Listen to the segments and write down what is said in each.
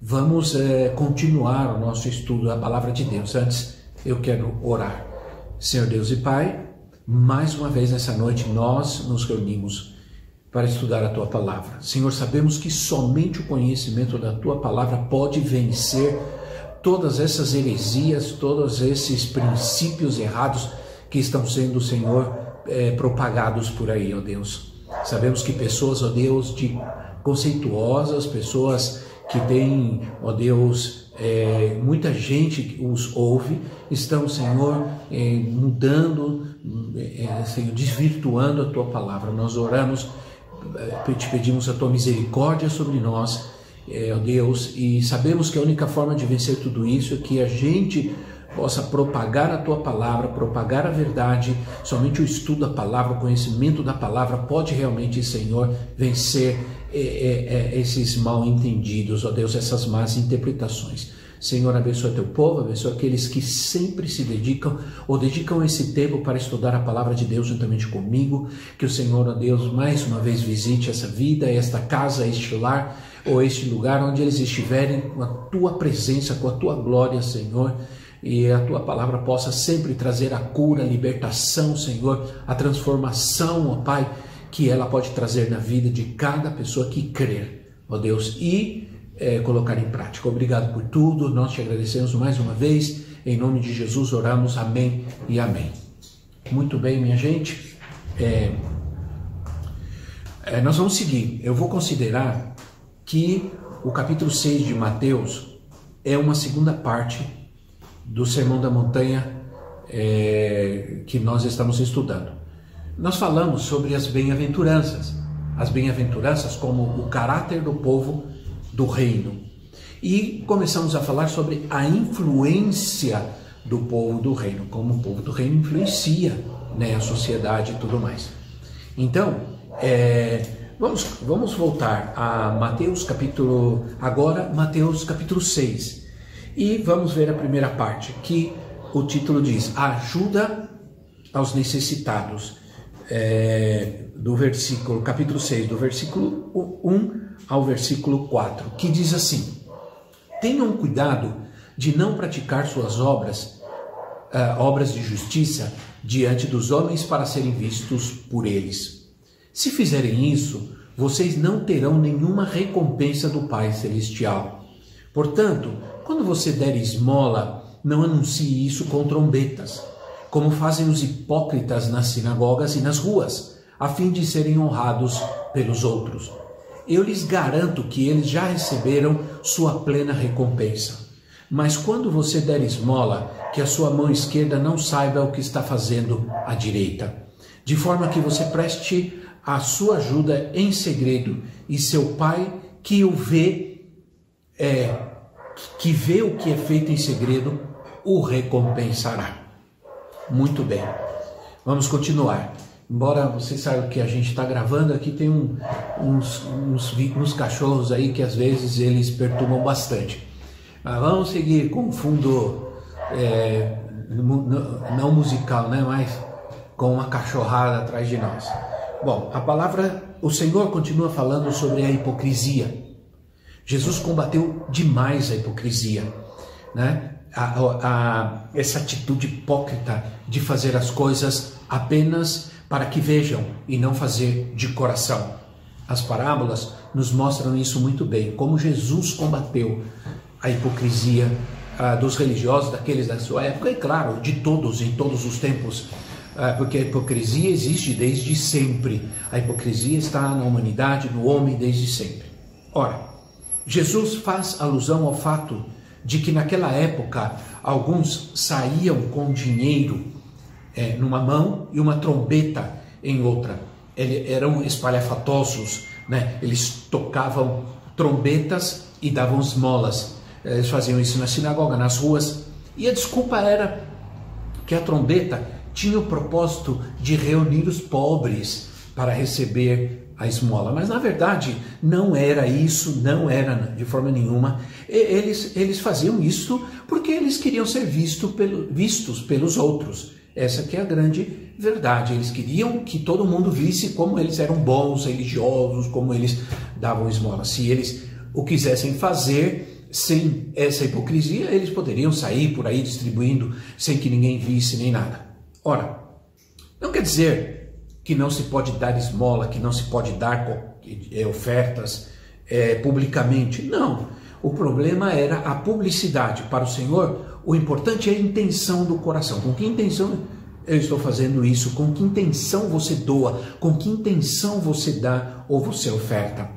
Vamos é, continuar o nosso estudo da Palavra de Deus. Antes, eu quero orar. Senhor Deus e Pai, mais uma vez nessa noite nós nos reunimos para estudar a Tua Palavra. Senhor, sabemos que somente o conhecimento da Tua Palavra pode vencer todas essas heresias, todos esses princípios errados que estão sendo, Senhor, é, propagados por aí, ó Deus. Sabemos que pessoas, ó Deus, de conceituosas, pessoas que têm, ó Deus, é, muita gente os ouve, estão, Senhor, é, mudando, é, Senhor, desvirtuando a tua palavra. Nós oramos, é, te pedimos a tua misericórdia sobre nós, é, ó Deus, e sabemos que a única forma de vencer tudo isso é que a gente possa propagar a tua palavra, propagar a verdade. Somente o estudo da palavra, o conhecimento da palavra pode realmente, Senhor, vencer é, é, é, esses mal entendidos, ó Deus, essas más interpretações. Senhor, abençoa teu povo, abençoa aqueles que sempre se dedicam ou dedicam esse tempo para estudar a palavra de Deus juntamente comigo. Que o Senhor, ó Deus, mais uma vez visite essa vida, esta casa, este lar ou este lugar onde eles estiverem com a tua presença, com a tua glória, Senhor e a tua palavra possa sempre trazer a cura, a libertação, Senhor, a transformação, ó Pai, que ela pode trazer na vida de cada pessoa que crer, ó Deus, e é, colocar em prática. Obrigado por tudo, nós te agradecemos mais uma vez, em nome de Jesus oramos, amém e amém. Muito bem, minha gente, é, é, nós vamos seguir. Eu vou considerar que o capítulo 6 de Mateus é uma segunda parte do Sermão da Montanha é, que nós estamos estudando. Nós falamos sobre as bem-aventuranças, as bem-aventuranças como o caráter do povo do reino. E começamos a falar sobre a influência do povo do reino, como o povo do reino influencia né, a sociedade e tudo mais. Então, é, vamos, vamos voltar a Mateus capítulo, agora Mateus capítulo 6. E vamos ver a primeira parte, que o título diz: Ajuda aos necessitados. É, do versículo, capítulo 6, do versículo 1 ao versículo 4, que diz assim: Tenham cuidado de não praticar suas obras, uh, obras de justiça, diante dos homens para serem vistos por eles. Se fizerem isso, vocês não terão nenhuma recompensa do Pai Celestial. Portanto, quando você der esmola, não anuncie isso com trombetas, como fazem os hipócritas nas sinagogas e nas ruas, a fim de serem honrados pelos outros. Eu lhes garanto que eles já receberam sua plena recompensa. Mas quando você der esmola, que a sua mão esquerda não saiba o que está fazendo a direita, de forma que você preste a sua ajuda em segredo, e seu pai que o vê é que vê o que é feito em segredo, o recompensará. Muito bem, vamos continuar. Embora você saiba que a gente está gravando, aqui tem um, uns, uns, uns, cachorros aí que às vezes eles perturbam bastante. Mas vamos seguir com fundo é, não musical, né? mas com uma cachorrada atrás de nós. Bom, a palavra, o Senhor continua falando sobre a hipocrisia. Jesus combateu demais a hipocrisia, né? A, a, essa atitude hipócrita de fazer as coisas apenas para que vejam e não fazer de coração. As parábolas nos mostram isso muito bem, como Jesus combateu a hipocrisia ah, dos religiosos, daqueles da sua época, e claro, de todos, em todos os tempos, ah, porque a hipocrisia existe desde sempre. A hipocrisia está na humanidade, no homem, desde sempre. Ora, Jesus faz alusão ao fato de que naquela época alguns saíam com dinheiro é, numa mão e uma trombeta em outra. Eles eram espalhafatosos, né? eles tocavam trombetas e davam esmolas. Eles faziam isso na sinagoga, nas ruas. E a desculpa era que a trombeta tinha o propósito de reunir os pobres para receber a esmola. Mas na verdade não era isso, não era de forma nenhuma. Eles, eles faziam isso porque eles queriam ser visto pelo, vistos pelos outros. Essa que é a grande verdade. Eles queriam que todo mundo visse como eles eram bons, religiosos, como eles davam esmola. Se eles o quisessem fazer sem essa hipocrisia, eles poderiam sair por aí distribuindo sem que ninguém visse nem nada. Ora, não quer dizer que não se pode dar esmola, que não se pode dar é, ofertas é, publicamente. Não. O problema era a publicidade. Para o Senhor, o importante é a intenção do coração. Com que intenção eu estou fazendo isso? Com que intenção você doa? Com que intenção você dá ou você oferta?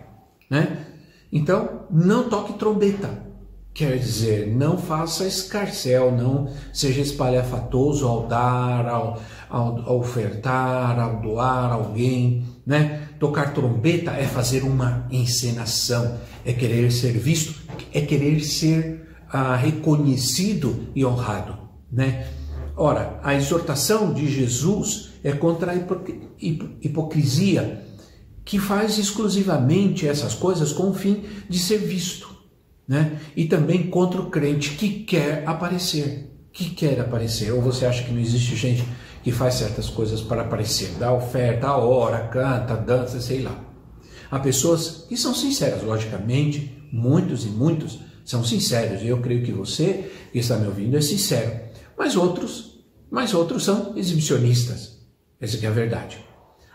Né? Então, não toque trombeta. Quer dizer, não faça escarcel, não seja espalhafatoso ao dar, ao, ao, ao ofertar, ao doar alguém, né? Tocar trombeta é fazer uma encenação, é querer ser visto, é querer ser ah, reconhecido e honrado, né? Ora, a exortação de Jesus é contra a hipocrisia, que faz exclusivamente essas coisas com o fim de ser visto, né? E também contra o crente que quer aparecer, que quer aparecer. Ou você acha que não existe gente que faz certas coisas para aparecer, dá oferta, a hora, canta, dança, sei lá. Há pessoas que são sinceras, logicamente, muitos e muitos são sinceros. Eu creio que você que está me ouvindo é sincero. Mas outros, mas outros são exibicionistas. Essa é a verdade.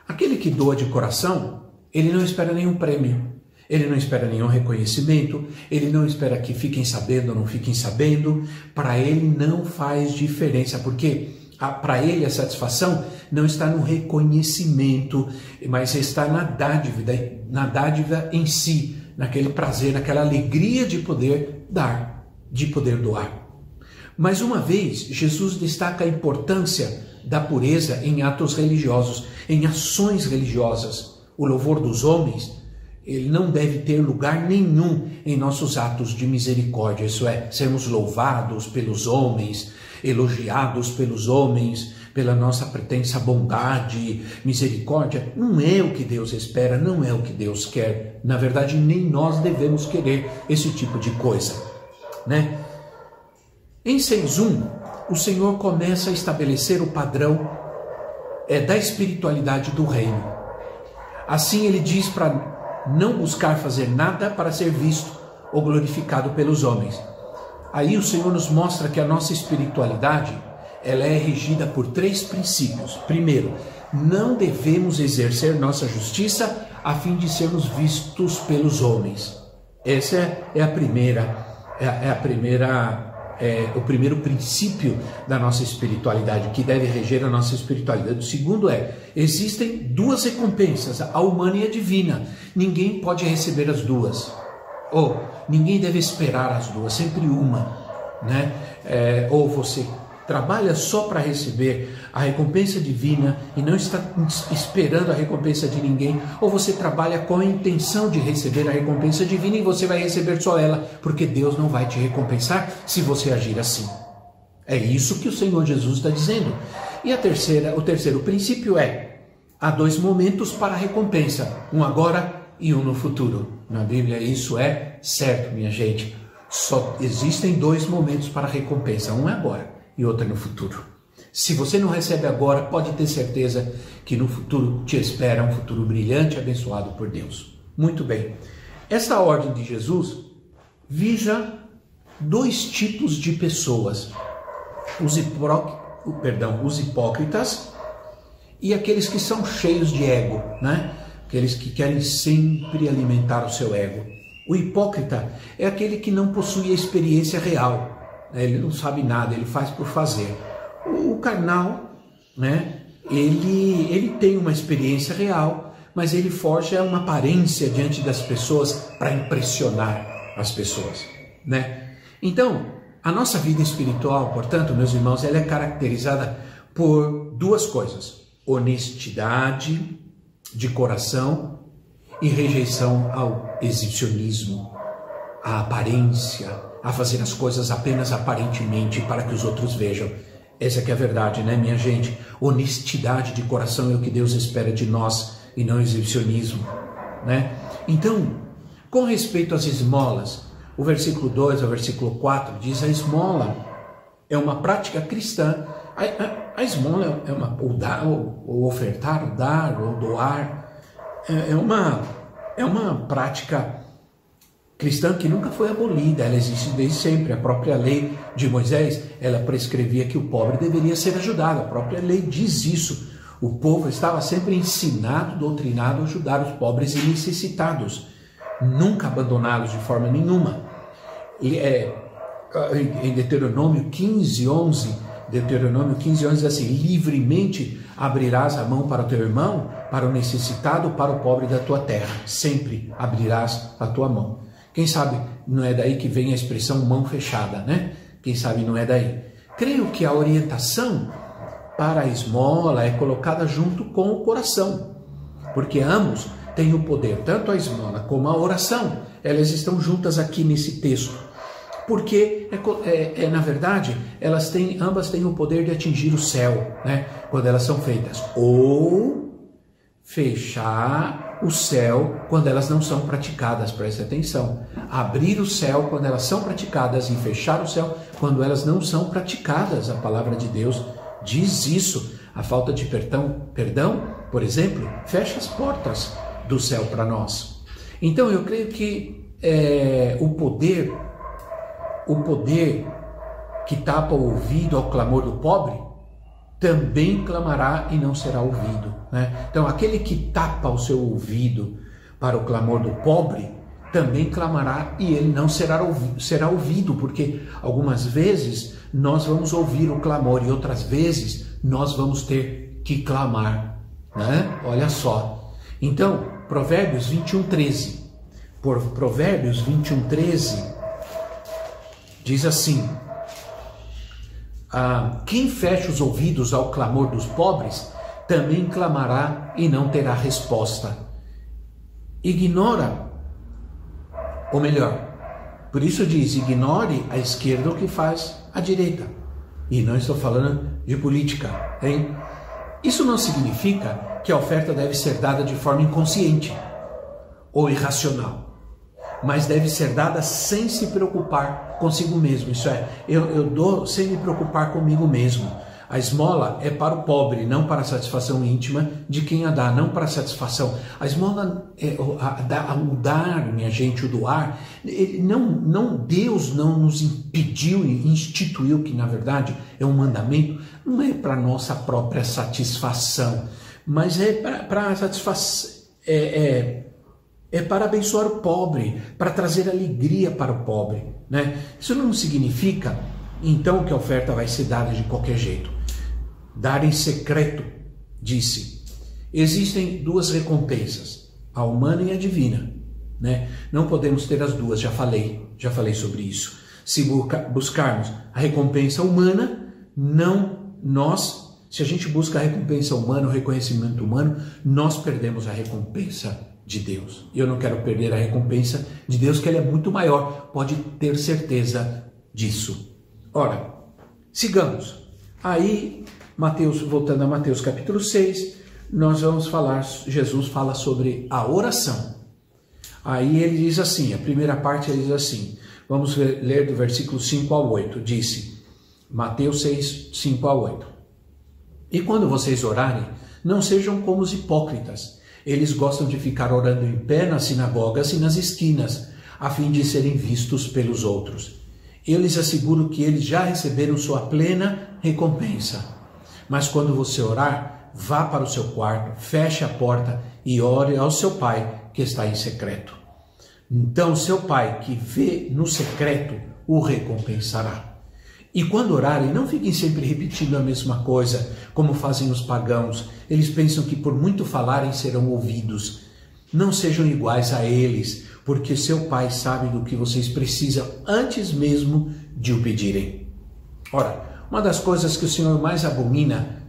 Aquele que doa de coração ele não espera nenhum prêmio, ele não espera nenhum reconhecimento, ele não espera que fiquem sabendo ou não fiquem sabendo. Para ele não faz diferença, porque para ele a satisfação não está no reconhecimento, mas está na dádiva, na dádiva em si, naquele prazer, naquela alegria de poder dar, de poder doar. Mais uma vez, Jesus destaca a importância da pureza em atos religiosos, em ações religiosas o louvor dos homens, ele não deve ter lugar nenhum em nossos atos de misericórdia, isso é, sermos louvados pelos homens, elogiados pelos homens, pela nossa pretensa bondade, misericórdia, não é o que Deus espera, não é o que Deus quer. Na verdade, nem nós devemos querer esse tipo de coisa, né? Em 6.1, o Senhor começa a estabelecer o padrão é, da espiritualidade do reino. Assim ele diz para não buscar fazer nada para ser visto ou glorificado pelos homens. Aí o Senhor nos mostra que a nossa espiritualidade, ela é regida por três princípios. Primeiro, não devemos exercer nossa justiça a fim de sermos vistos pelos homens. Essa é a primeira é a primeira é, o primeiro princípio da nossa espiritualidade, que deve reger a nossa espiritualidade. O segundo é: existem duas recompensas, a humana e a divina. Ninguém pode receber as duas. Ou ninguém deve esperar as duas, sempre uma. Né? É, ou você trabalha só para receber a recompensa divina e não está esperando a recompensa de ninguém, ou você trabalha com a intenção de receber a recompensa divina e você vai receber só ela, porque Deus não vai te recompensar se você agir assim. É isso que o Senhor Jesus está dizendo. E a terceira, o terceiro princípio é: há dois momentos para a recompensa, um agora e um no futuro. Na Bíblia isso é certo, minha gente. Só existem dois momentos para a recompensa, um é agora e outra no futuro. Se você não recebe agora, pode ter certeza que no futuro te espera um futuro brilhante abençoado por Deus. Muito bem. Esta ordem de Jesus visa dois tipos de pessoas: os, perdão, os hipócritas e aqueles que são cheios de ego, né? Aqueles que querem sempre alimentar o seu ego. O hipócrita é aquele que não possui a experiência real né? ele não sabe nada, ele faz por fazer. O carnal, né? ele, ele tem uma experiência real, mas ele forja uma aparência diante das pessoas para impressionar as pessoas. Né? Então, a nossa vida espiritual, portanto, meus irmãos, ela é caracterizada por duas coisas: honestidade de coração e rejeição ao exibicionismo, à aparência, a fazer as coisas apenas aparentemente para que os outros vejam. Essa que é a verdade, né, minha gente? Honestidade de coração é o que Deus espera de nós e não exibicionismo, né? Então, com respeito às esmolas, o versículo 2 ao versículo 4 diz: a esmola é uma prática cristã. A, a, a esmola é uma, o dar, o, ofertar, o dar, ou doar, é, é, uma, é uma prática cristã que nunca foi abolida, ela existe desde sempre. A própria lei de Moisés, ela prescrevia que o pobre deveria ser ajudado. A própria lei diz isso. O povo estava sempre ensinado, doutrinado a ajudar os pobres e necessitados, nunca abandoná-los de forma nenhuma. É, em Deuteronômio 15, 11, Deuteronômio 15, 11 diz assim: livremente abrirás a mão para o teu irmão, para o necessitado, para o pobre da tua terra. Sempre abrirás a tua mão. Quem sabe não é daí que vem a expressão mão fechada, né? Quem sabe não é daí. Creio que a orientação para a esmola é colocada junto com o coração, porque ambos têm o poder, tanto a esmola como a oração, elas estão juntas aqui nesse texto. Porque, é, é, é, na verdade, elas têm, ambas têm o poder de atingir o céu, né? Quando elas são feitas. Ou fechar o céu quando elas não são praticadas, preste atenção. Abrir o céu quando elas são praticadas e fechar o céu quando elas não são praticadas. A palavra de Deus diz isso. A falta de perdão, perdão, por exemplo, fecha as portas do céu para nós. Então eu creio que é, o poder, o poder que tapa o ouvido ao clamor do pobre, também clamará e não será ouvido. Né? Então, aquele que tapa o seu ouvido para o clamor do pobre, também clamará e ele não será ouvido, será ouvido, porque algumas vezes nós vamos ouvir o clamor e outras vezes nós vamos ter que clamar. Né? Olha só. Então, Provérbios 21, 13. Por Provérbios 21, 13, diz assim: ah, quem fecha os ouvidos ao clamor dos pobres, também clamará e não terá resposta. Ignora, ou melhor, por isso diz: ignore a esquerda o que faz a direita. E não estou falando de política, hein? Isso não significa que a oferta deve ser dada de forma inconsciente ou irracional mas deve ser dada sem se preocupar consigo mesmo. Isso é, eu, eu dou sem me preocupar comigo mesmo. A esmola é para o pobre, não para a satisfação íntima de quem a dá, não para a satisfação. A esmola, é, a, a, o dar, minha gente, o doar, não, não Deus não nos impediu e instituiu que na verdade é um mandamento, não é para nossa própria satisfação, mas é para a satisfação. É, é, é para abençoar o pobre, para trazer alegria para o pobre. Né? Isso não significa, então, que a oferta vai ser dada de qualquer jeito. Dar em secreto, disse. Existem duas recompensas, a humana e a divina. Né? Não podemos ter as duas, já falei, já falei sobre isso. Se buscarmos a recompensa humana, não nós, se a gente busca a recompensa humana, o reconhecimento humano, nós perdemos a recompensa de Deus. Eu não quero perder a recompensa de Deus, que ela é muito maior, pode ter certeza disso. Ora, sigamos. Aí, Mateus, voltando a Mateus capítulo 6, nós vamos falar, Jesus fala sobre a oração. Aí ele diz assim, a primeira parte ele diz assim, vamos ler do versículo 5 ao 8, disse, Mateus 6, 5 ao 8. E quando vocês orarem, não sejam como os hipócritas, eles gostam de ficar orando em pé nas sinagogas e nas esquinas, a fim de serem vistos pelos outros. Eu lhes asseguro que eles já receberam sua plena recompensa. Mas quando você orar, vá para o seu quarto, feche a porta e ore ao seu pai que está em secreto. Então seu pai que vê no secreto o recompensará. E quando orarem, não fiquem sempre repetindo a mesma coisa, como fazem os pagãos. Eles pensam que por muito falarem serão ouvidos. Não sejam iguais a eles, porque seu Pai sabe do que vocês precisam antes mesmo de o pedirem. Ora, uma das coisas que o Senhor mais abomina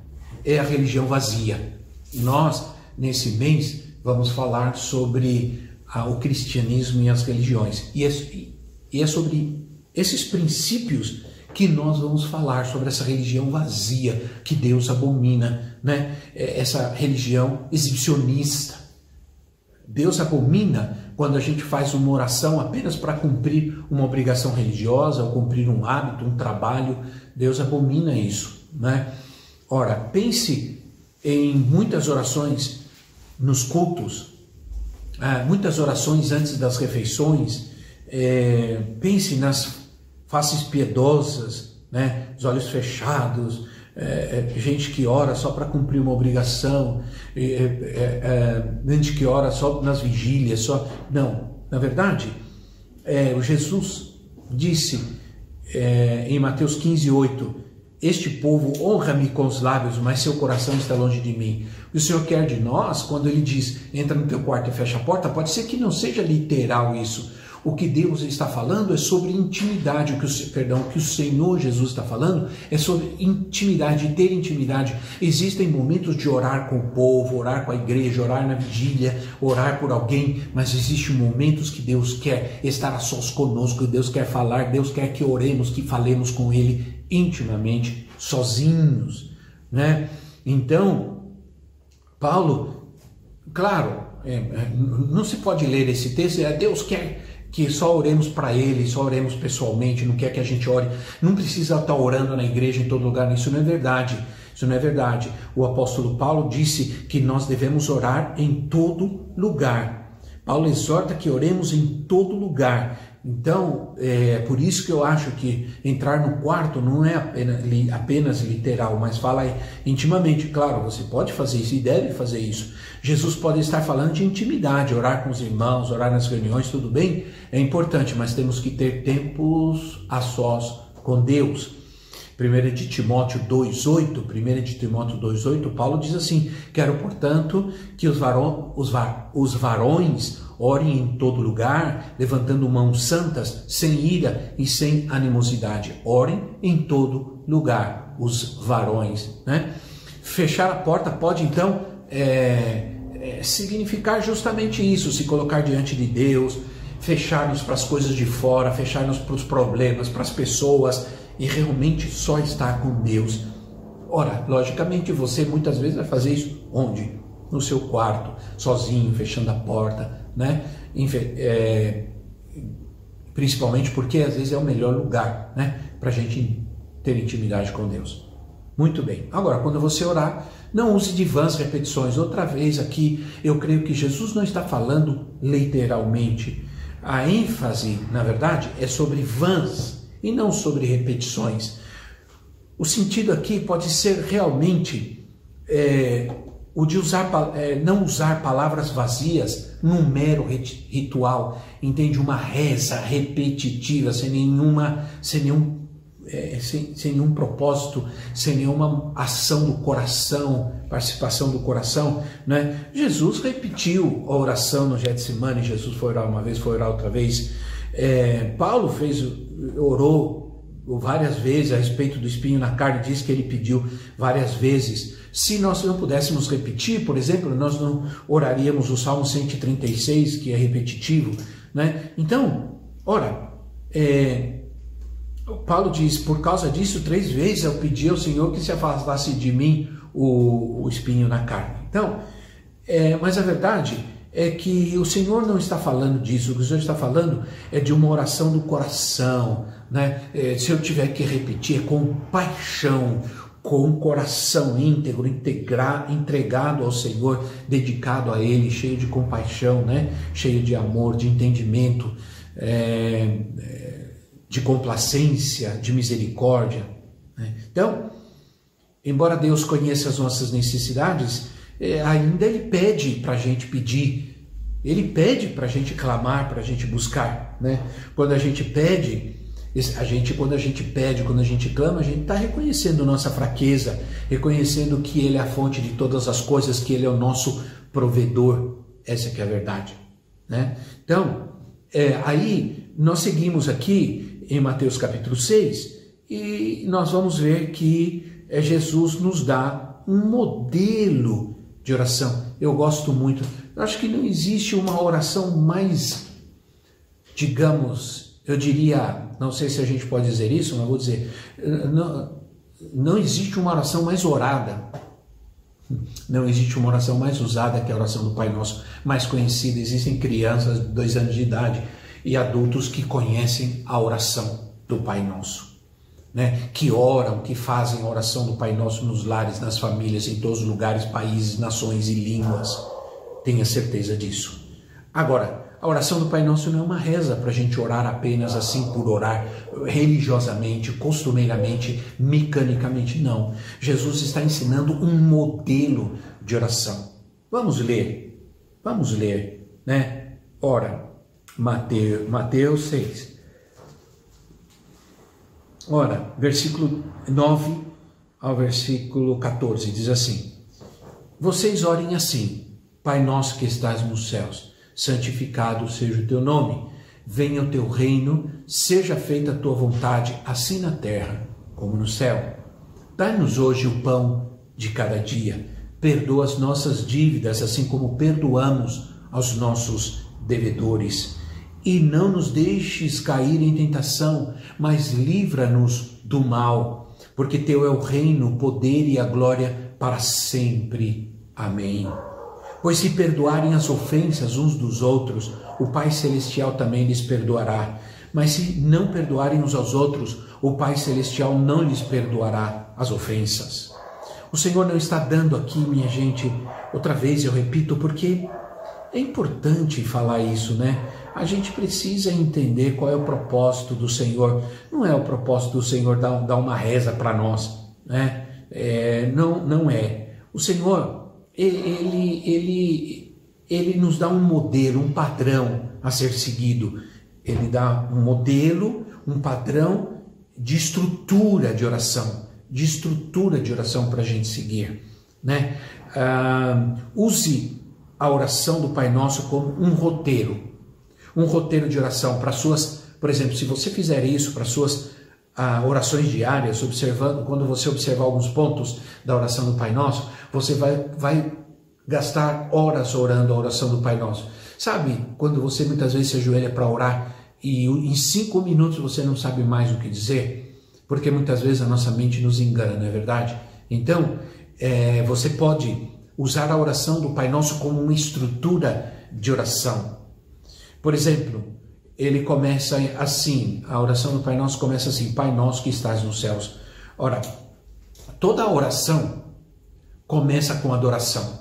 é a religião vazia. Nós, nesse mês, vamos falar sobre o cristianismo e as religiões. E é, e é sobre esses princípios que nós vamos falar sobre essa religião vazia que Deus abomina, né? É, essa religião exibicionista. Deus abomina quando a gente faz uma oração apenas para cumprir uma obrigação religiosa ou cumprir um hábito, um trabalho. Deus abomina isso, né? Ora, pense em muitas orações nos cultos, ah, muitas orações antes das refeições. É, pense nas faces piedosas, né? os olhos fechados, é, é, gente que ora só para cumprir uma obrigação, é, é, gente que ora só nas vigílias, só. Não, na verdade, o Jesus disse em Mateus 15, 8: Este povo honra-me com os lábios, mas seu coração está longe de mim. O Senhor quer de nós, quando ele diz entra no teu quarto e fecha a porta, pode ser que não seja literal isso o que Deus está falando é sobre intimidade, o que o, perdão, o que o Senhor Jesus está falando é sobre intimidade, ter intimidade. Existem momentos de orar com o povo, orar com a igreja, orar na vigília, orar por alguém, mas existem momentos que Deus quer estar a sós conosco, Deus quer falar, Deus quer que oremos, que falemos com Ele intimamente, sozinhos, né? Então, Paulo, claro, é, é não se pode ler esse texto, é Deus quer que só oremos para Ele, só oremos pessoalmente, não quer que a gente ore, não precisa estar orando na igreja em todo lugar, isso não é verdade. Isso não é verdade. O apóstolo Paulo disse que nós devemos orar em todo lugar. Paulo exorta que oremos em todo lugar. Então, é por isso que eu acho que entrar no quarto não é apenas, apenas literal, mas fala intimamente. Claro, você pode fazer isso e deve fazer isso. Jesus pode estar falando de intimidade, orar com os irmãos, orar nas reuniões, tudo bem, é importante, mas temos que ter tempos a sós com Deus. 1 de Timóteo 2,8, 1 de Timóteo 2,8, Paulo diz assim: Quero, portanto, que os, varão, os, var, os varões orem em todo lugar, levantando mãos santas, sem ira e sem animosidade. Orem em todo lugar, os varões. Né? Fechar a porta pode então é, é, significar justamente isso, se colocar diante de Deus, fechar-nos para as coisas de fora, fechar-nos para os problemas, para as pessoas e realmente só estar com Deus. Ora, logicamente você muitas vezes vai fazer isso onde? No seu quarto, sozinho, fechando a porta, né? É, principalmente porque às vezes é o melhor lugar, né? Para a gente ter intimidade com Deus. Muito bem. Agora, quando você orar, não use de vãs repetições. Outra vez aqui, eu creio que Jesus não está falando literalmente. A ênfase, na verdade, é sobre vãs e não sobre repetições. O sentido aqui pode ser realmente é, o de usar, é, não usar palavras vazias num mero ritual, entende? Uma reza repetitiva, sem nenhuma, sem nenhum, é, sem, sem nenhum propósito, sem nenhuma ação do coração, participação do coração, né? Jesus repetiu a oração no Getsemane, Jesus foi orar uma vez, foi orar outra vez. É, Paulo fez, orou várias vezes a respeito do espinho na carne, diz que ele pediu várias vezes. Se nós não pudéssemos repetir, por exemplo, nós não oraríamos o Salmo 136, que é repetitivo, né? Então, ora, é, Paulo diz, por causa disso, três vezes eu pedi ao Senhor que se afastasse de mim o, o espinho na carne. Então, é, mas a verdade é que o Senhor não está falando disso, o que o Senhor está falando é de uma oração do coração, né? É, se eu tiver que repetir, é com paixão, com o coração íntegro, integra, entregado ao Senhor, dedicado a Ele, cheio de compaixão, né? cheio de amor, de entendimento, é de complacência, de misericórdia. Né? Então, embora Deus conheça as nossas necessidades, é, ainda Ele pede para a gente pedir, Ele pede para a gente clamar, para a gente buscar. Né? Quando a gente pede, a gente, quando a gente pede, quando a gente clama, a gente está reconhecendo nossa fraqueza, reconhecendo que Ele é a fonte de todas as coisas, que Ele é o nosso provedor. Essa que é a verdade. Né? Então, é, aí nós seguimos aqui em Mateus capítulo 6 e nós vamos ver que é, Jesus nos dá um modelo de oração. Eu gosto muito. Eu acho que não existe uma oração mais, digamos, eu diria, não sei se a gente pode dizer isso, mas vou dizer, não, não existe uma oração mais orada, não existe uma oração mais usada que a oração do Pai Nosso, mais conhecida. Existem crianças de dois anos de idade e adultos que conhecem a oração do Pai Nosso, né? que oram, que fazem a oração do Pai Nosso nos lares, nas famílias, em todos os lugares, países, nações e línguas. Tenha certeza disso. Agora, a oração do Pai Nosso não é uma reza para a gente orar apenas assim por orar, religiosamente, costumeiramente, mecanicamente, não. Jesus está ensinando um modelo de oração. Vamos ler, vamos ler, né? Ora, Mateus, Mateus 6. Ora, versículo 9 ao versículo 14 diz assim: Vocês orem assim, Pai nosso que estás nos céus santificado seja o teu nome. Venha o teu reino, seja feita a tua vontade, assim na terra como no céu. Dai-nos hoje o pão de cada dia. Perdoa as nossas dívidas, assim como perdoamos aos nossos devedores. E não nos deixes cair em tentação, mas livra-nos do mal, porque teu é o reino, o poder e a glória para sempre. Amém. Pois se perdoarem as ofensas uns dos outros, o Pai Celestial também lhes perdoará. Mas se não perdoarem uns aos outros, o Pai Celestial não lhes perdoará as ofensas. O Senhor não está dando aqui, minha gente, outra vez eu repito, porque é importante falar isso, né? A gente precisa entender qual é o propósito do Senhor. Não é o propósito do Senhor dar, dar uma reza para nós, né? É, não, não é. O Senhor ele, ele, ele nos dá um modelo, um padrão a ser seguido. Ele dá um modelo, um padrão de estrutura de oração, de estrutura de oração para a gente seguir. Né? Ah, use a oração do Pai Nosso como um roteiro, um roteiro de oração para suas, por exemplo, se você fizer isso para suas ah, orações diárias, observando, quando você observar alguns pontos da oração do Pai Nosso, você vai, vai gastar horas orando a oração do Pai Nosso. Sabe, quando você muitas vezes se ajoelha para orar e em cinco minutos você não sabe mais o que dizer, porque muitas vezes a nossa mente nos engana, não é verdade? Então, é, você pode usar a oração do Pai Nosso como uma estrutura de oração. Por exemplo, ele começa assim, a oração do Pai Nosso começa assim: Pai Nosso que estás nos céus. Ora, toda oração começa com adoração.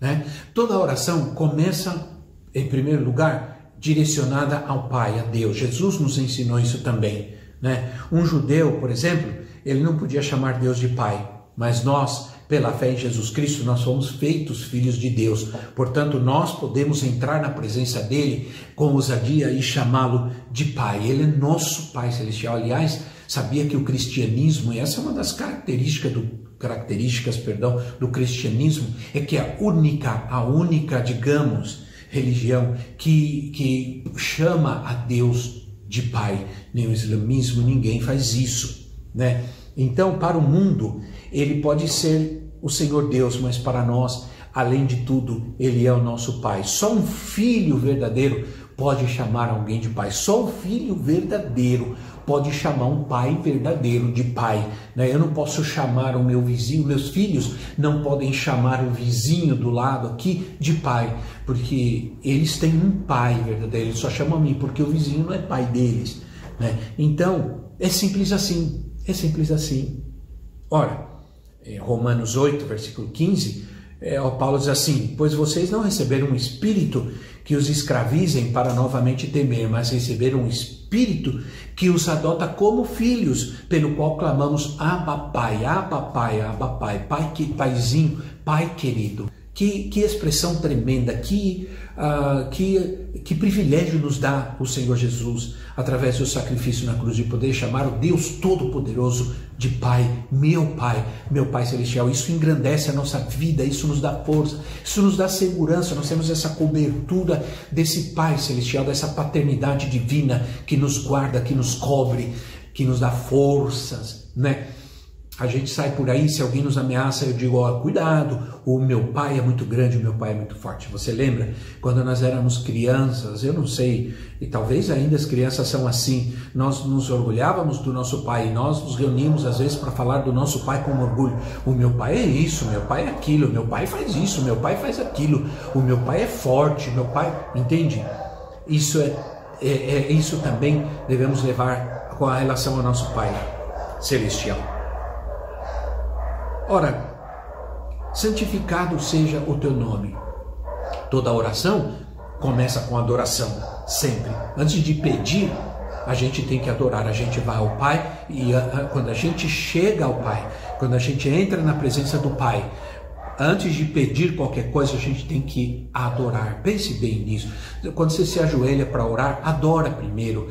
Né? Toda oração começa, em primeiro lugar, direcionada ao Pai, a Deus. Jesus nos ensinou isso também. Né? Um judeu, por exemplo, ele não podia chamar Deus de Pai, mas nós, pela fé em Jesus Cristo, nós fomos feitos filhos de Deus. Portanto, nós podemos entrar na presença dele com ousadia e chamá-lo de Pai. Ele é nosso Pai celestial. Aliás, sabia que o cristianismo, e essa é uma das características do características, perdão, do cristianismo é que a única, a única, digamos, religião que, que chama a Deus de Pai. Nem o islamismo, ninguém faz isso, né? Então, para o mundo, ele pode ser o Senhor Deus, mas para nós, além de tudo, ele é o nosso Pai. Só um filho verdadeiro pode chamar alguém de pai. Só o filho verdadeiro pode chamar um pai verdadeiro de pai. Né? Eu não posso chamar o meu vizinho, meus filhos não podem chamar o vizinho do lado aqui de pai, porque eles têm um pai verdadeiro, eles só chamam a mim, porque o vizinho não é pai deles. Né? Então, é simples assim, é simples assim. Ora, Romanos 8, versículo 15, é, o Paulo diz assim: Pois vocês não receberam um espírito que os escravizem para novamente temer, mas receberam um espírito que os adota como filhos, pelo qual clamamos Abba Pai, Abba Pai, Abba Pai, Pai que paizinho, Pai querido. Que, que expressão tremenda, que, uh, que, que privilégio nos dá o Senhor Jesus através do sacrifício na cruz de poder chamar o Deus Todo-Poderoso de Pai, meu Pai, meu Pai Celestial. Isso engrandece a nossa vida, isso nos dá força, isso nos dá segurança. Nós temos essa cobertura desse Pai Celestial, dessa paternidade divina que nos guarda, que nos cobre, que nos dá forças, né? A gente sai por aí, se alguém nos ameaça, eu digo, ó, cuidado, o meu pai é muito grande, o meu pai é muito forte. Você lembra? Quando nós éramos crianças, eu não sei, e talvez ainda as crianças são assim, nós nos orgulhávamos do nosso pai, nós nos reunimos às vezes para falar do nosso pai com orgulho. O meu pai é isso, meu pai é aquilo, meu pai faz isso, meu pai faz aquilo, o meu pai é forte, meu pai, entende? Isso é, é, é isso também devemos levar com a relação ao nosso pai celestial. Ora, santificado seja o teu nome. Toda oração começa com adoração, sempre. Antes de pedir, a gente tem que adorar, a gente vai ao Pai e a, a, quando a gente chega ao Pai, quando a gente entra na presença do Pai, Antes de pedir qualquer coisa, a gente tem que adorar. Pense bem nisso. Quando você se ajoelha para orar, adora primeiro.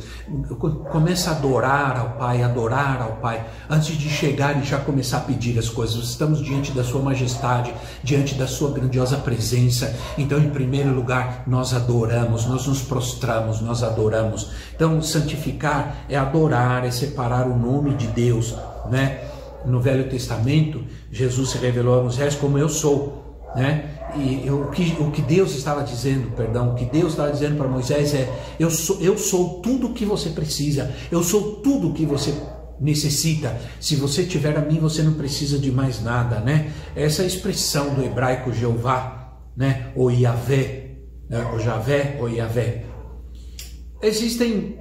Começa a adorar ao Pai, adorar ao Pai, antes de chegar e já começar a pedir as coisas. Estamos diante da Sua majestade, diante da Sua grandiosa presença. Então, em primeiro lugar, nós adoramos, nós nos prostramos, nós adoramos. Então, santificar é adorar, é separar o nome de Deus, né? No Velho Testamento, Jesus se revelou a Moisés como eu sou, né? E o que, o que Deus estava dizendo, perdão, o que Deus estava dizendo para Moisés é: eu sou, eu sou tudo o que você precisa, eu sou tudo o que você necessita. Se você tiver a mim, você não precisa de mais nada, né? Essa é expressão do hebraico Jeová, né? Ou Yahvé, né? ou Javé, ou Yahvé. Existem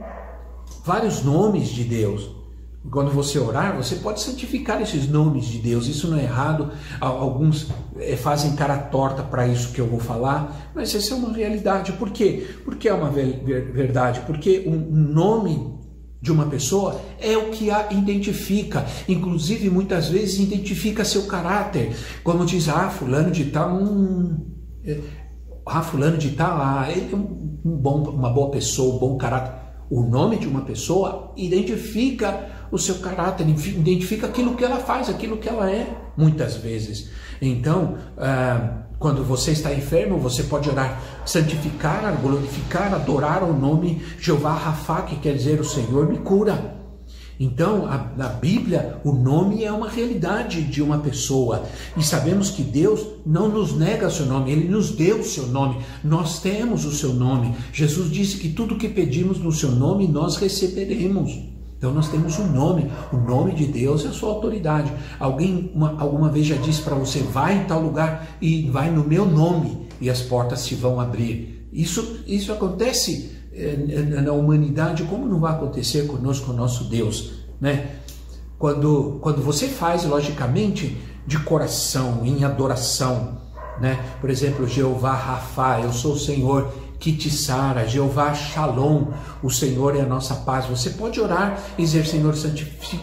vários nomes de Deus. Quando você orar, você pode santificar esses nomes de Deus. Isso não é errado. Alguns eh, fazem cara torta para isso que eu vou falar, mas essa é uma realidade. Por quê? Porque é uma verdade. Porque um nome de uma pessoa é o que a identifica, inclusive muitas vezes identifica seu caráter, como diz ah fulano de tal, hum, é, ah fulano de tal, ah, ele é um bom, uma boa pessoa, um bom caráter. O nome de uma pessoa identifica o seu caráter, identifica aquilo que ela faz, aquilo que ela é, muitas vezes. Então, ah, quando você está enfermo, você pode orar, santificar, glorificar, adorar o nome Jeová Rafa, que quer dizer o Senhor me cura. Então, a, na Bíblia, o nome é uma realidade de uma pessoa. E sabemos que Deus não nos nega seu nome, Ele nos deu o seu nome. Nós temos o seu nome. Jesus disse que tudo que pedimos no seu nome, nós receberemos. Então nós temos um nome, o nome de Deus é a sua autoridade. Alguém uma, alguma vez já disse para você, vai em tal lugar e vai no meu nome e as portas se vão abrir. Isso, isso acontece eh, na humanidade, como não vai acontecer conosco, o nosso Deus, né? Quando, quando você faz, logicamente, de coração, em adoração, né? Por exemplo, Jeová Rafa, eu sou o Senhor que te sara, Jeová Shalom, o Senhor é a nossa paz. Você pode orar e dizer, Senhor,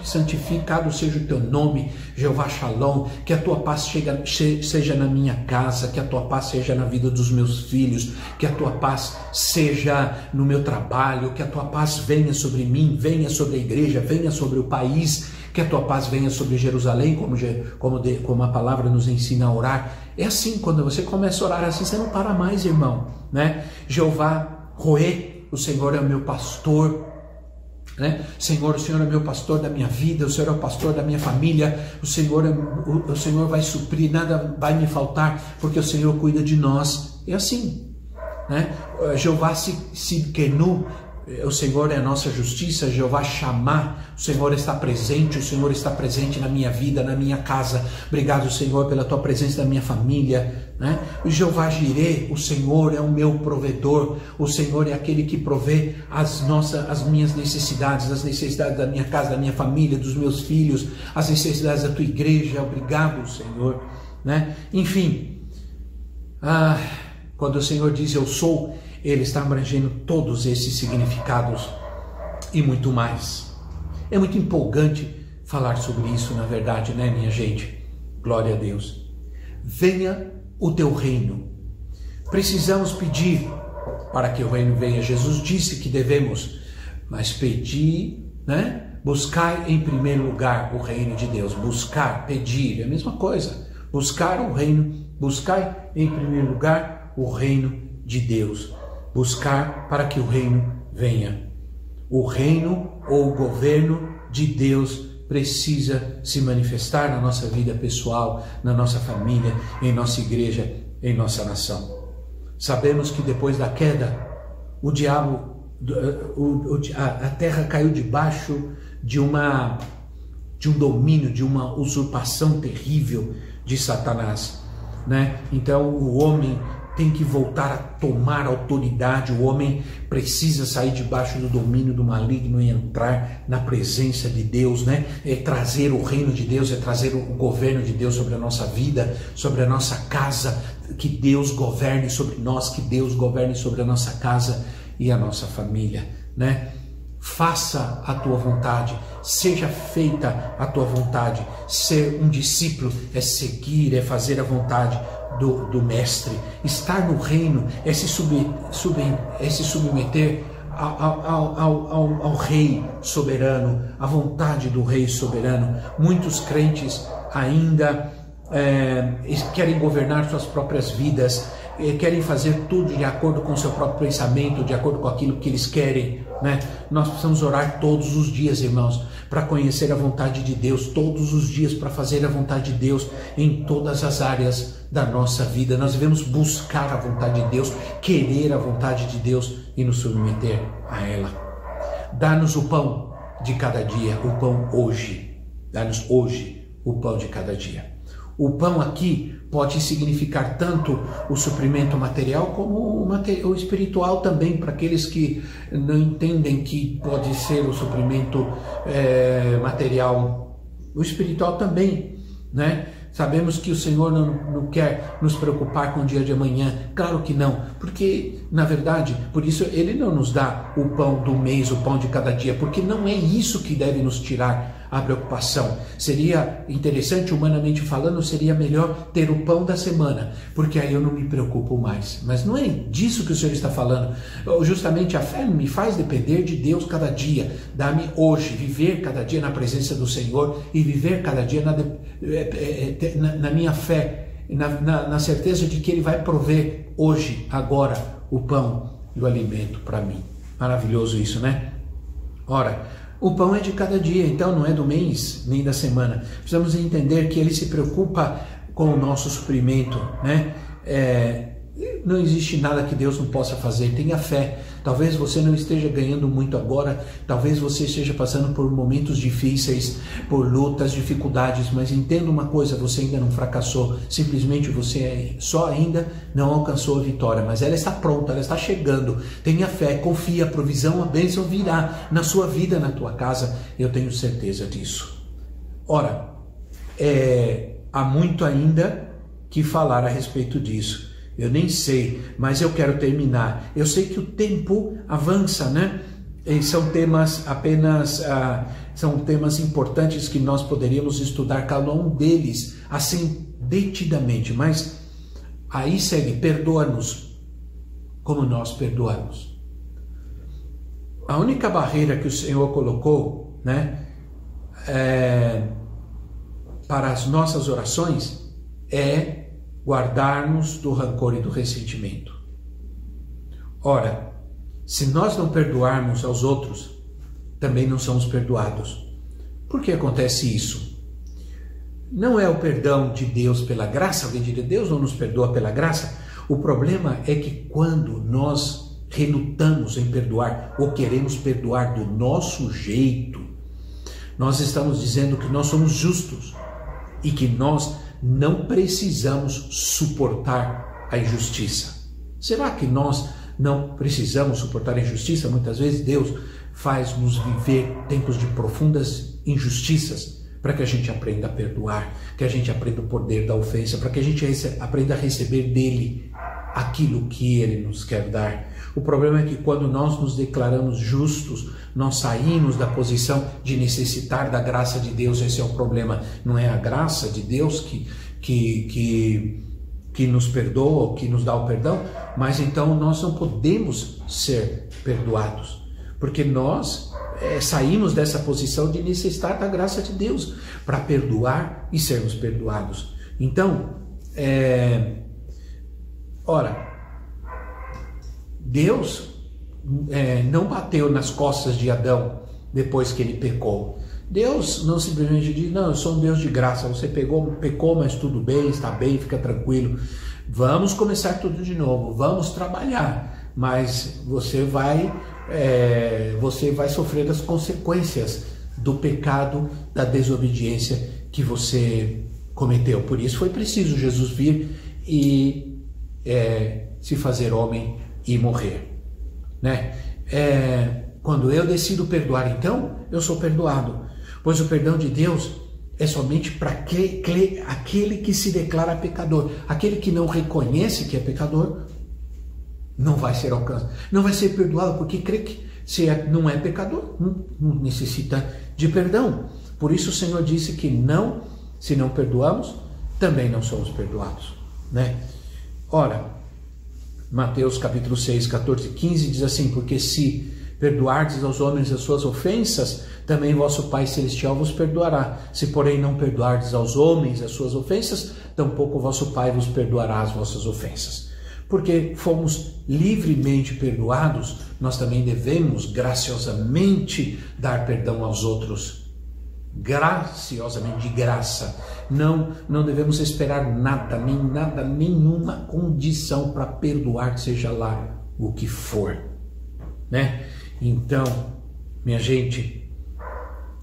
santificado seja o teu nome, Jeová Shalom, que a tua paz chega, seja na minha casa, que a tua paz seja na vida dos meus filhos, que a tua paz seja no meu trabalho, que a tua paz venha sobre mim, venha sobre a igreja, venha sobre o país, que a tua paz venha sobre Jerusalém, como, como, de, como a palavra nos ensina a orar. É assim, quando você começa a orar assim, você não para mais, irmão. Né? Jeová Roê, o Senhor é o meu pastor. Né? Senhor, o Senhor é meu pastor da minha vida, o Senhor é o pastor da minha família, o Senhor, é, o, o Senhor vai suprir, nada vai me faltar, porque o Senhor cuida de nós. É assim. Né? Jeová se, se quenu, o Senhor é a nossa justiça, Jeová chamar, o Senhor está presente, o Senhor está presente na minha vida, na minha casa. Obrigado, Senhor, pela tua presença na minha família. Né? O Jeová Jirê, o Senhor é o meu provedor, o Senhor é aquele que provê as nossas, as minhas necessidades, as necessidades da minha casa, da minha família, dos meus filhos, as necessidades da tua igreja. Obrigado, Senhor. Né? Enfim, ah, quando o Senhor diz eu sou, ele está abrangendo todos esses significados e muito mais. É muito empolgante falar sobre isso, na verdade, né, minha gente? Glória a Deus. Venha o teu reino. Precisamos pedir para que o reino venha. Jesus disse que devemos, mas pedir, né? Buscar em primeiro lugar o reino de Deus. Buscar, pedir, é a mesma coisa. Buscar o reino, buscar em primeiro lugar o reino de Deus buscar para que o reino venha. O reino ou o governo de Deus precisa se manifestar na nossa vida pessoal, na nossa família, em nossa igreja, em nossa nação. Sabemos que depois da queda, o diabo, a terra caiu debaixo de uma de um domínio, de uma usurpação terrível de Satanás, né? Então o homem tem que voltar a tomar autoridade, o homem precisa sair debaixo do domínio do maligno e entrar na presença de Deus, né? É trazer o reino de Deus, é trazer o governo de Deus sobre a nossa vida, sobre a nossa casa, que Deus governe sobre nós, que Deus governe sobre a nossa casa e a nossa família, né? Faça a tua vontade, seja feita a tua vontade. Ser um discípulo é seguir, é fazer a vontade do, do Mestre. Estar no reino é se, sub, sub, é se submeter ao, ao, ao, ao, Rei soberano, à vontade do Rei soberano. Muitos crentes ainda é, querem governar suas próprias vidas, é, querem fazer tudo de acordo com seu próprio pensamento, de acordo com aquilo que eles querem. Né? Nós precisamos orar todos os dias, irmãos, para conhecer a vontade de Deus, todos os dias para fazer a vontade de Deus em todas as áreas da nossa vida. Nós devemos buscar a vontade de Deus, querer a vontade de Deus e nos submeter a ela. Dá-nos o pão de cada dia, o pão hoje. Dá-nos hoje o pão de cada dia. O pão aqui pode significar tanto o suprimento material como o, espiritual também, para aqueles que não entendem que pode ser o suprimento é, material. O espiritual também, né? Sabemos que o Senhor não, não, quer nos preocupar com o dia de amanhã. Claro que não, porque, na verdade, por isso Ele não nos dá o pão do mês, o pão de cada dia, porque não é isso que deve nos tirar a preocupação. Seria interessante, humanamente falando, seria melhor ter o pão da semana, porque aí eu não me preocupo mais. Mas não é disso que o Senhor está falando. Justamente a fé me faz depender de Deus cada dia. Dá-me hoje, viver cada dia na presença do Senhor e viver cada dia na, é, é, na, na minha fé, na, na, na certeza de que Ele vai prover hoje, agora, o pão e o alimento para mim. Maravilhoso isso, né? Ora, o pão é de cada dia, então não é do mês nem da semana. Precisamos entender que ele se preocupa com o nosso suprimento, né? É, não existe nada que Deus não possa fazer. Tenha fé. Talvez você não esteja ganhando muito agora, talvez você esteja passando por momentos difíceis, por lutas, dificuldades, mas entenda uma coisa: você ainda não fracassou. Simplesmente você só ainda não alcançou a vitória, mas ela está pronta, ela está chegando. Tenha fé, confia, a provisão, a bênção virá na sua vida, na tua casa. Eu tenho certeza disso. Ora, é, há muito ainda que falar a respeito disso. Eu nem sei, mas eu quero terminar. Eu sei que o tempo avança, né? E são temas apenas ah, são temas importantes que nós poderíamos estudar cada um deles assim detidamente, mas aí segue perdoa-nos como nós perdoamos. A única barreira que o Senhor colocou, né, é, para as nossas orações é guardar-nos do rancor e do ressentimento. Ora, se nós não perdoarmos aos outros, também não somos perdoados. Por que acontece isso? Não é o perdão de Deus pela graça, alguém diria, Deus não nos perdoa pela graça. O problema é que quando nós relutamos em perdoar ou queremos perdoar do nosso jeito, nós estamos dizendo que nós somos justos e que nós não precisamos suportar a injustiça. Será que nós não precisamos suportar a injustiça? Muitas vezes Deus faz-nos viver tempos de profundas injustiças para que a gente aprenda a perdoar, que a gente aprenda o poder da ofensa, para que a gente aprenda a receber dele aquilo que ele nos quer dar. O problema é que quando nós nos declaramos justos, nós saímos da posição de necessitar da graça de Deus. Esse é o problema. Não é a graça de Deus que, que, que, que nos perdoa, que nos dá o perdão, mas então nós não podemos ser perdoados, porque nós é, saímos dessa posição de necessitar da graça de Deus para perdoar e sermos perdoados. Então, é, ora, Deus é, não bateu nas costas de Adão depois que ele pecou. Deus não simplesmente diz, não, eu sou um Deus de graça, você pegou, pecou, mas tudo bem, está bem, fica tranquilo. Vamos começar tudo de novo, vamos trabalhar, mas você vai, é, você vai sofrer as consequências do pecado, da desobediência que você cometeu. Por isso foi preciso Jesus vir e é, se fazer homem e morrer, né? É, quando eu decido perdoar, então eu sou perdoado, pois o perdão de Deus é somente para aquele que se declara pecador. Aquele que não reconhece que é pecador não vai ser alcançado, não vai ser perdoado porque crê que se é, não é pecador, não, necessita de perdão. Por isso o Senhor disse que não, se não perdoamos, também não somos perdoados, né? Ora, Mateus capítulo 6, 14 e 15 diz assim: Porque se perdoardes aos homens as suas ofensas, também vosso Pai Celestial vos perdoará. Se, porém, não perdoardes aos homens as suas ofensas, tampouco vosso Pai vos perdoará as vossas ofensas. Porque fomos livremente perdoados, nós também devemos graciosamente dar perdão aos outros. Graciosamente, de graça. Não, não devemos esperar nada, nem nada, nenhuma condição para perdoar, seja lá o que for, né? Então, minha gente,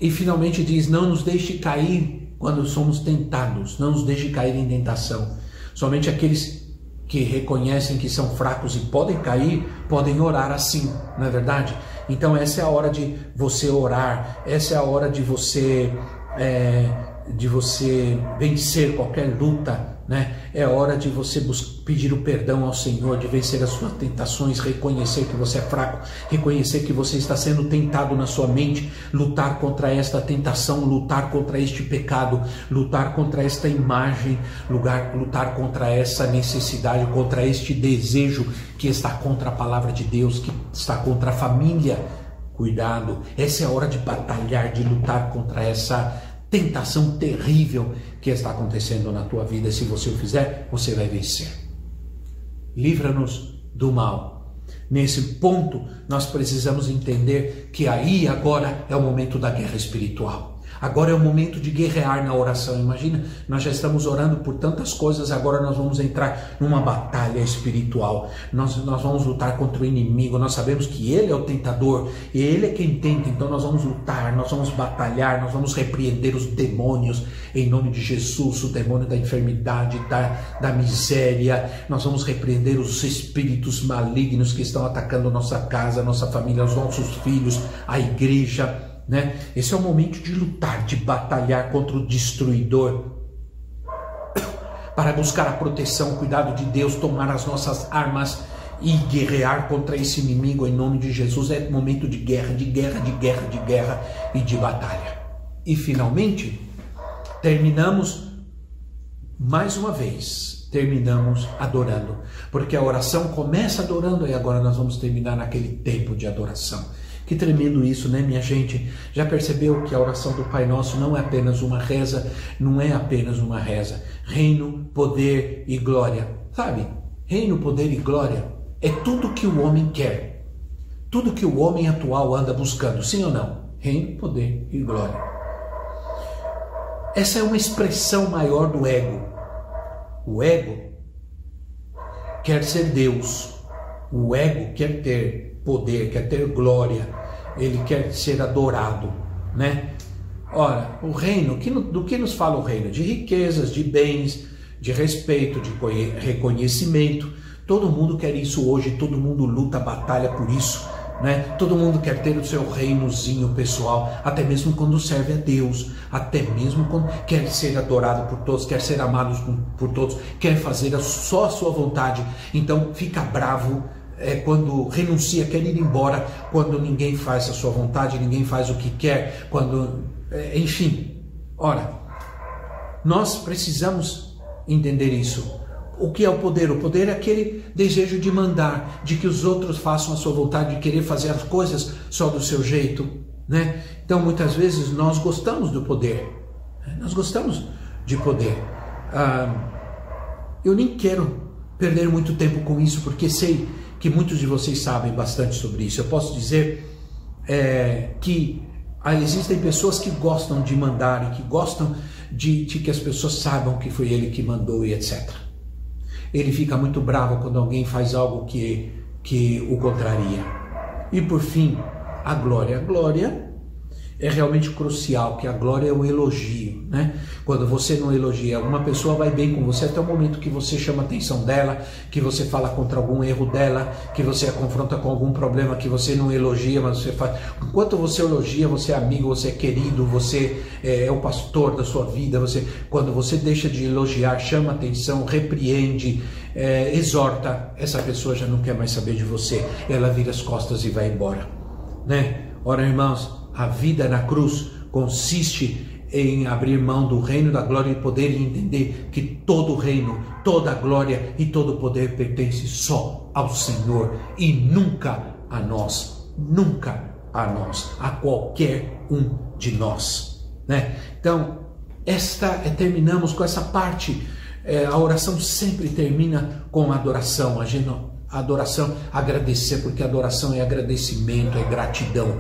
e finalmente diz: não nos deixe cair quando somos tentados, não nos deixe cair em tentação. Somente aqueles que reconhecem que são fracos e podem cair, podem orar assim, não é verdade? Então, essa é a hora de você orar, essa é a hora de você. É, de você vencer qualquer luta, né? É hora de você pedir o perdão ao Senhor, de vencer as suas tentações, reconhecer que você é fraco, reconhecer que você está sendo tentado na sua mente, lutar contra esta tentação, lutar contra este pecado, lutar contra esta imagem, lutar, lutar contra essa necessidade, contra este desejo que está contra a palavra de Deus, que está contra a família. Cuidado, essa é a hora de batalhar, de lutar contra essa tentação terrível que está acontecendo na tua vida. Se você o fizer, você vai vencer. Livra-nos do mal. Nesse ponto, nós precisamos entender que aí agora é o momento da guerra espiritual. Agora é o momento de guerrear na oração. Imagina, nós já estamos orando por tantas coisas, agora nós vamos entrar numa batalha espiritual. Nós, nós vamos lutar contra o inimigo. Nós sabemos que ele é o tentador, e ele é quem tenta. Então nós vamos lutar, nós vamos batalhar, nós vamos repreender os demônios em nome de Jesus, o demônio da enfermidade, da, da miséria. Nós vamos repreender os espíritos malignos que estão atacando nossa casa, nossa família, os nossos filhos, a igreja né? Esse é o momento de lutar, de batalhar contra o destruidor, para buscar a proteção, o cuidado de Deus, tomar as nossas armas e guerrear contra esse inimigo em nome de Jesus. É momento de guerra, de guerra, de guerra, de guerra e de batalha. E finalmente, terminamos mais uma vez, terminamos adorando, porque a oração começa adorando e agora nós vamos terminar naquele tempo de adoração. Que tremendo isso, né, minha gente? Já percebeu que a oração do Pai Nosso não é apenas uma reza, não é apenas uma reza. Reino, poder e glória. Sabe? Reino, poder e glória é tudo que o homem quer. Tudo que o homem atual anda buscando, sim ou não? Reino, poder e glória. Essa é uma expressão maior do ego. O ego quer ser Deus. O ego quer ter poder, quer ter glória, ele quer ser adorado, né? Ora, o reino, do que nos fala o reino? De riquezas, de bens, de respeito, de reconhecimento. Todo mundo quer isso hoje, todo mundo luta, batalha por isso. Né? Todo mundo quer ter o seu reinozinho pessoal, até mesmo quando serve a Deus, até mesmo quando quer ser adorado por todos, quer ser amado por todos, quer fazer só a sua vontade. Então fica bravo é, quando renuncia, quer ir embora, quando ninguém faz a sua vontade, ninguém faz o que quer, quando. É, enfim. Ora, nós precisamos entender isso. O que é o poder? O poder é aquele desejo de mandar, de que os outros façam a sua vontade, de querer fazer as coisas só do seu jeito. Né? Então, muitas vezes, nós gostamos do poder. Né? Nós gostamos de poder. Ah, eu nem quero perder muito tempo com isso, porque sei que muitos de vocês sabem bastante sobre isso. Eu posso dizer é, que Ah, existem pessoas que gostam de mandar e que gostam de, de que as pessoas saibam que foi ele que mandou e etc. Ele fica muito bravo quando alguém faz algo que, que o contraria. E por fim, a glória. A glória é realmente crucial, que a glória é um elogio, né? Quando você não elogia, uma pessoa vai bem com você até o momento que você chama a atenção dela, que você fala contra algum erro dela, que você a confronta com algum problema que você não elogia, mas você faz. Enquanto você elogia, você é amigo, você é querido, você é, é o pastor da sua vida. Você, quando você deixa de elogiar, chama a atenção, repreende, é, exorta, essa pessoa já não quer mais saber de você. Ela vira as costas e vai embora, né? Ora, irmãos, a vida na cruz consiste em abrir mão do reino da glória e poder e entender que todo reino, toda glória e todo poder pertence só ao Senhor e nunca a nós, nunca a nós, a qualquer um de nós, né? Então, esta é, terminamos com essa parte. É, a oração sempre termina com adoração. A gente adoração, agradecer, porque adoração é agradecimento, é gratidão.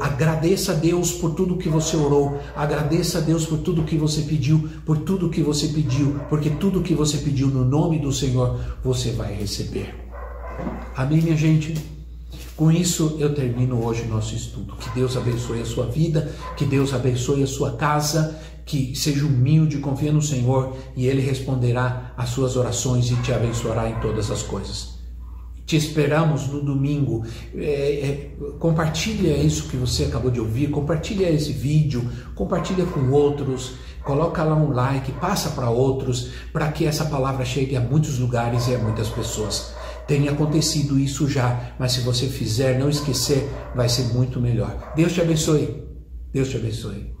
Agradeça a Deus por tudo que você orou, agradeça a Deus por tudo que você pediu, por tudo que você pediu, porque tudo que você pediu no nome do Senhor, você vai receber. Amém, minha gente? Com isso, eu termino hoje o nosso estudo. Que Deus abençoe a sua vida, que Deus abençoe a sua casa, que seja humilde, confia no Senhor e Ele responderá às suas orações e te abençoará em todas as coisas. Te esperamos no domingo. É, é, compartilha isso que você acabou de ouvir, compartilha esse vídeo, compartilha com outros, coloca lá um like, passa para outros, para que essa palavra chegue a muitos lugares e a muitas pessoas. Tem acontecido isso já, mas se você fizer, não esquecer, vai ser muito melhor. Deus te abençoe. Deus te abençoe.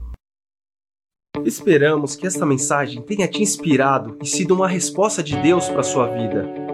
Esperamos que esta mensagem tenha te inspirado e sido uma resposta de Deus para sua vida.